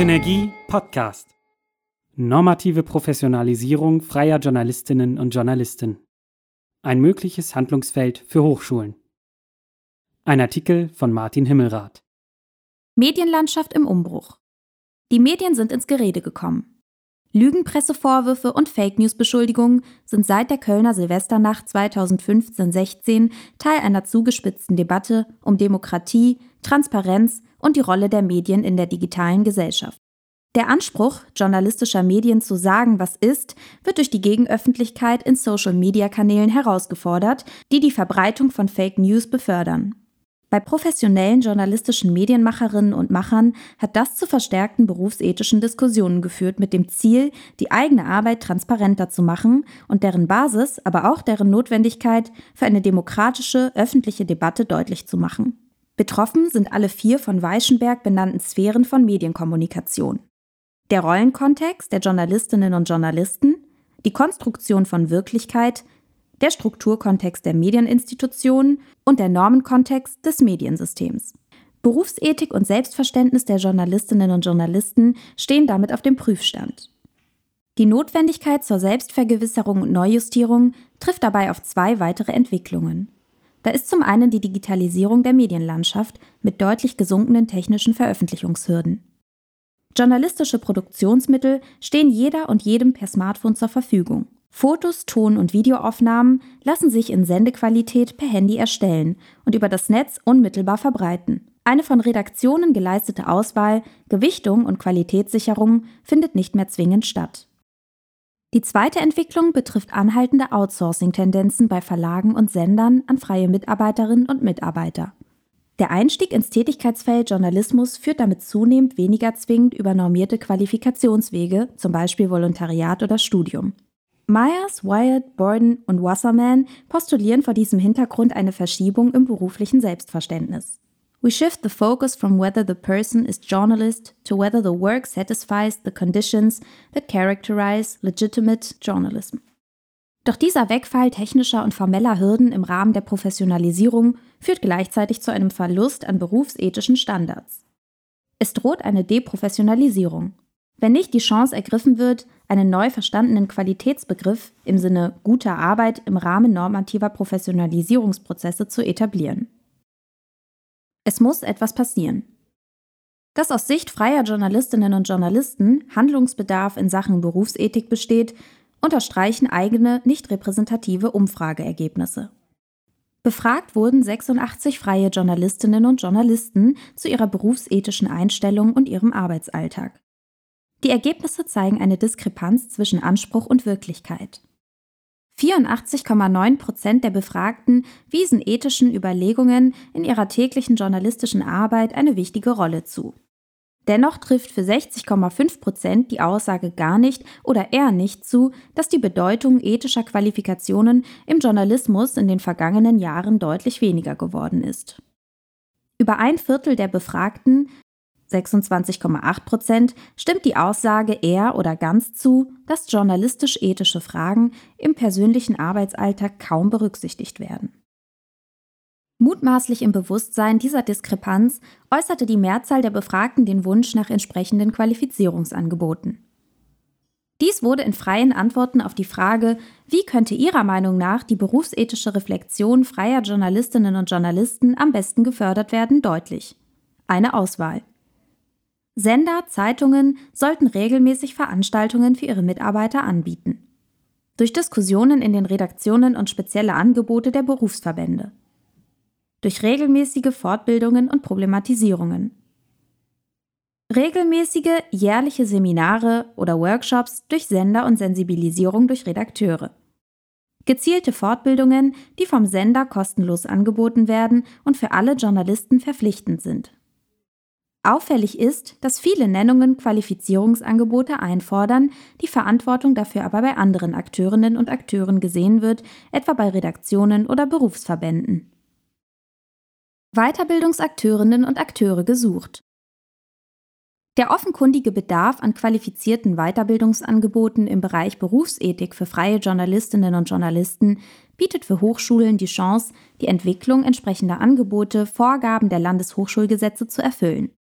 Synergie Podcast. Normative Professionalisierung freier Journalistinnen und Journalisten. Ein mögliches Handlungsfeld für Hochschulen. Ein Artikel von Martin Himmelrath. Medienlandschaft im Umbruch. Die Medien sind ins Gerede gekommen. Lügenpressevorwürfe und Fake News-Beschuldigungen sind seit der Kölner Silvesternacht 2015-16 Teil einer zugespitzten Debatte um Demokratie, Transparenz und die Rolle der Medien in der digitalen Gesellschaft. Der Anspruch, journalistischer Medien zu sagen, was ist, wird durch die Gegenöffentlichkeit in Social-Media-Kanälen herausgefordert, die die Verbreitung von Fake News befördern. Bei professionellen journalistischen Medienmacherinnen und Machern hat das zu verstärkten berufsethischen Diskussionen geführt mit dem Ziel, die eigene Arbeit transparenter zu machen und deren Basis, aber auch deren Notwendigkeit für eine demokratische öffentliche Debatte deutlich zu machen. Betroffen sind alle vier von Weichenberg benannten Sphären von Medienkommunikation. Der Rollenkontext der Journalistinnen und Journalisten, die Konstruktion von Wirklichkeit, der Strukturkontext der Medieninstitutionen und der Normenkontext des Mediensystems. Berufsethik und Selbstverständnis der Journalistinnen und Journalisten stehen damit auf dem Prüfstand. Die Notwendigkeit zur Selbstvergewisserung und Neujustierung trifft dabei auf zwei weitere Entwicklungen. Da ist zum einen die Digitalisierung der Medienlandschaft mit deutlich gesunkenen technischen Veröffentlichungshürden. Journalistische Produktionsmittel stehen jeder und jedem per Smartphone zur Verfügung. Fotos, Ton- und Videoaufnahmen lassen sich in Sendequalität per Handy erstellen und über das Netz unmittelbar verbreiten. Eine von Redaktionen geleistete Auswahl, Gewichtung und Qualitätssicherung findet nicht mehr zwingend statt. Die zweite Entwicklung betrifft anhaltende Outsourcing-Tendenzen bei Verlagen und Sendern an freie Mitarbeiterinnen und Mitarbeiter. Der Einstieg ins Tätigkeitsfeld Journalismus führt damit zunehmend weniger zwingend über normierte Qualifikationswege, zum Beispiel Volontariat oder Studium. Myers, Wyatt, Borden und Wasserman postulieren vor diesem Hintergrund eine Verschiebung im beruflichen Selbstverständnis. We shift the focus from whether the person is journalist to whether the work satisfies the conditions that characterize legitimate journalism. Doch dieser Wegfall technischer und formeller Hürden im Rahmen der Professionalisierung führt gleichzeitig zu einem Verlust an berufsethischen Standards. Es droht eine Deprofessionalisierung. Wenn nicht die Chance ergriffen wird, einen neu verstandenen Qualitätsbegriff im Sinne guter Arbeit im Rahmen normativer Professionalisierungsprozesse zu etablieren. Es muss etwas passieren. Dass aus Sicht freier Journalistinnen und Journalisten Handlungsbedarf in Sachen Berufsethik besteht, unterstreichen eigene, nicht repräsentative Umfrageergebnisse. Befragt wurden 86 freie Journalistinnen und Journalisten zu ihrer berufsethischen Einstellung und ihrem Arbeitsalltag. Die Ergebnisse zeigen eine Diskrepanz zwischen Anspruch und Wirklichkeit. 84,9 Prozent der Befragten wiesen ethischen Überlegungen in ihrer täglichen journalistischen Arbeit eine wichtige Rolle zu. Dennoch trifft für 60,5 Prozent die Aussage gar nicht oder eher nicht zu, dass die Bedeutung ethischer Qualifikationen im Journalismus in den vergangenen Jahren deutlich weniger geworden ist. Über ein Viertel der Befragten 26,8 Prozent stimmt die Aussage eher oder ganz zu, dass journalistisch-ethische Fragen im persönlichen Arbeitsalltag kaum berücksichtigt werden. Mutmaßlich im Bewusstsein dieser Diskrepanz äußerte die Mehrzahl der Befragten den Wunsch nach entsprechenden Qualifizierungsangeboten. Dies wurde in freien Antworten auf die Frage, wie könnte Ihrer Meinung nach die berufsethische Reflexion freier Journalistinnen und Journalisten am besten gefördert werden, deutlich. Eine Auswahl. Sender, Zeitungen sollten regelmäßig Veranstaltungen für ihre Mitarbeiter anbieten. Durch Diskussionen in den Redaktionen und spezielle Angebote der Berufsverbände. Durch regelmäßige Fortbildungen und Problematisierungen. Regelmäßige jährliche Seminare oder Workshops durch Sender und Sensibilisierung durch Redakteure. Gezielte Fortbildungen, die vom Sender kostenlos angeboten werden und für alle Journalisten verpflichtend sind. Auffällig ist, dass viele Nennungen Qualifizierungsangebote einfordern, die Verantwortung dafür aber bei anderen Akteurinnen und Akteuren gesehen wird, etwa bei Redaktionen oder Berufsverbänden. Weiterbildungsakteurinnen und Akteure gesucht. Der offenkundige Bedarf an qualifizierten Weiterbildungsangeboten im Bereich Berufsethik für freie Journalistinnen und Journalisten bietet für Hochschulen die Chance, die Entwicklung entsprechender Angebote Vorgaben der Landeshochschulgesetze zu erfüllen.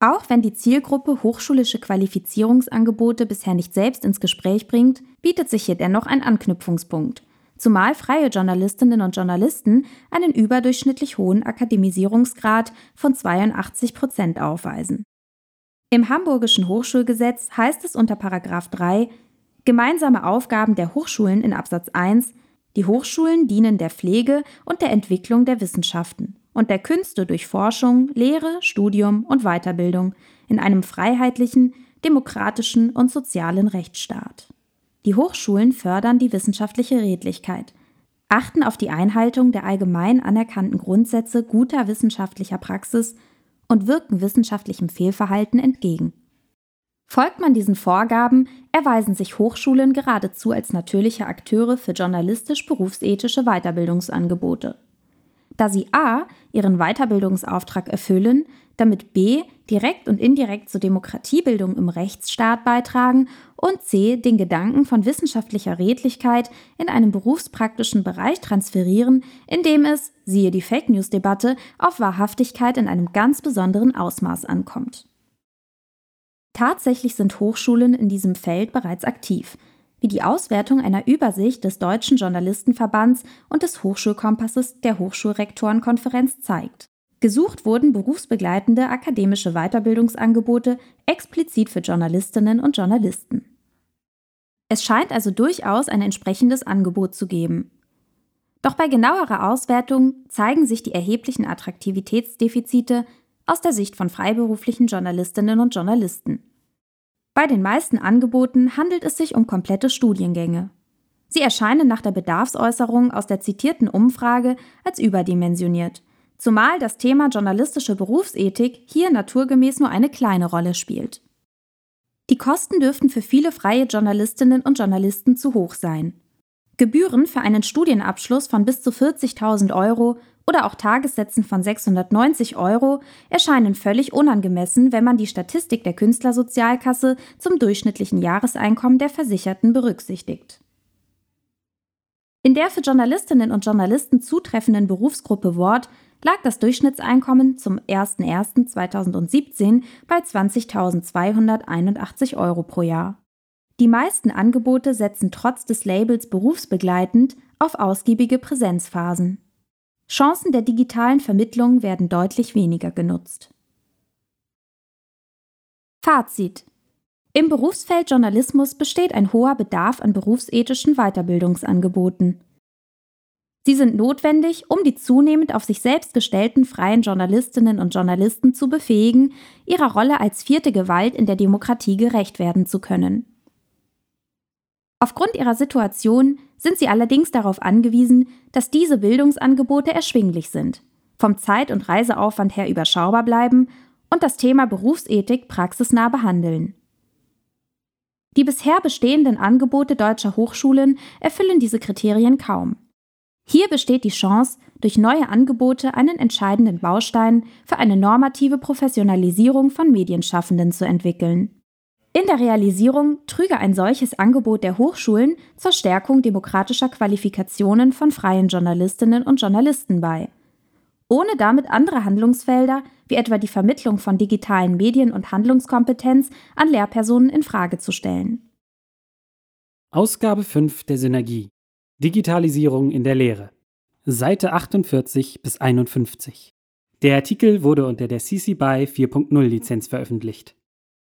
Auch wenn die Zielgruppe hochschulische Qualifizierungsangebote bisher nicht selbst ins Gespräch bringt, bietet sich hier dennoch ein Anknüpfungspunkt, zumal freie Journalistinnen und Journalisten einen überdurchschnittlich hohen Akademisierungsgrad von 82 Prozent aufweisen. Im Hamburgischen Hochschulgesetz heißt es unter 3 Gemeinsame Aufgaben der Hochschulen in Absatz 1 Die Hochschulen dienen der Pflege und der Entwicklung der Wissenschaften und der Künste durch Forschung, Lehre, Studium und Weiterbildung in einem freiheitlichen, demokratischen und sozialen Rechtsstaat. Die Hochschulen fördern die wissenschaftliche Redlichkeit, achten auf die Einhaltung der allgemein anerkannten Grundsätze guter wissenschaftlicher Praxis und wirken wissenschaftlichem Fehlverhalten entgegen. Folgt man diesen Vorgaben, erweisen sich Hochschulen geradezu als natürliche Akteure für journalistisch-berufsethische Weiterbildungsangebote da sie a. ihren Weiterbildungsauftrag erfüllen, damit b. direkt und indirekt zur Demokratiebildung im Rechtsstaat beitragen und c. den Gedanken von wissenschaftlicher Redlichkeit in einen berufspraktischen Bereich transferieren, in dem es, siehe die Fake News-Debatte, auf Wahrhaftigkeit in einem ganz besonderen Ausmaß ankommt. Tatsächlich sind Hochschulen in diesem Feld bereits aktiv – wie die Auswertung einer Übersicht des Deutschen Journalistenverbands und des Hochschulkompasses der Hochschulrektorenkonferenz zeigt. Gesucht wurden berufsbegleitende akademische Weiterbildungsangebote explizit für Journalistinnen und Journalisten. Es scheint also durchaus ein entsprechendes Angebot zu geben. Doch bei genauerer Auswertung zeigen sich die erheblichen Attraktivitätsdefizite aus der Sicht von freiberuflichen Journalistinnen und Journalisten. Bei den meisten Angeboten handelt es sich um komplette Studiengänge. Sie erscheinen nach der Bedarfsäußerung aus der zitierten Umfrage als überdimensioniert, zumal das Thema journalistische Berufsethik hier naturgemäß nur eine kleine Rolle spielt. Die Kosten dürften für viele freie Journalistinnen und Journalisten zu hoch sein. Gebühren für einen Studienabschluss von bis zu 40.000 Euro oder auch Tagessätzen von 690 Euro erscheinen völlig unangemessen, wenn man die Statistik der Künstlersozialkasse zum durchschnittlichen Jahreseinkommen der Versicherten berücksichtigt. In der für Journalistinnen und Journalisten zutreffenden Berufsgruppe Wort lag das Durchschnittseinkommen zum 01.01.2017 bei 20.281 Euro pro Jahr. Die meisten Angebote setzen trotz des Labels berufsbegleitend auf ausgiebige Präsenzphasen. Chancen der digitalen Vermittlung werden deutlich weniger genutzt. Fazit. Im Berufsfeld Journalismus besteht ein hoher Bedarf an berufsethischen Weiterbildungsangeboten. Sie sind notwendig, um die zunehmend auf sich selbst gestellten freien Journalistinnen und Journalisten zu befähigen, ihrer Rolle als vierte Gewalt in der Demokratie gerecht werden zu können. Aufgrund ihrer Situation sind sie allerdings darauf angewiesen, dass diese Bildungsangebote erschwinglich sind, vom Zeit- und Reiseaufwand her überschaubar bleiben und das Thema Berufsethik praxisnah behandeln. Die bisher bestehenden Angebote deutscher Hochschulen erfüllen diese Kriterien kaum. Hier besteht die Chance, durch neue Angebote einen entscheidenden Baustein für eine normative Professionalisierung von Medienschaffenden zu entwickeln. In der Realisierung trüge ein solches Angebot der Hochschulen zur Stärkung demokratischer Qualifikationen von freien Journalistinnen und Journalisten bei, ohne damit andere Handlungsfelder wie etwa die Vermittlung von digitalen Medien und Handlungskompetenz an Lehrpersonen in Frage zu stellen. Ausgabe 5 der Synergie Digitalisierung in der Lehre Seite 48 bis 51 Der Artikel wurde unter der CC BY 4.0 Lizenz veröffentlicht.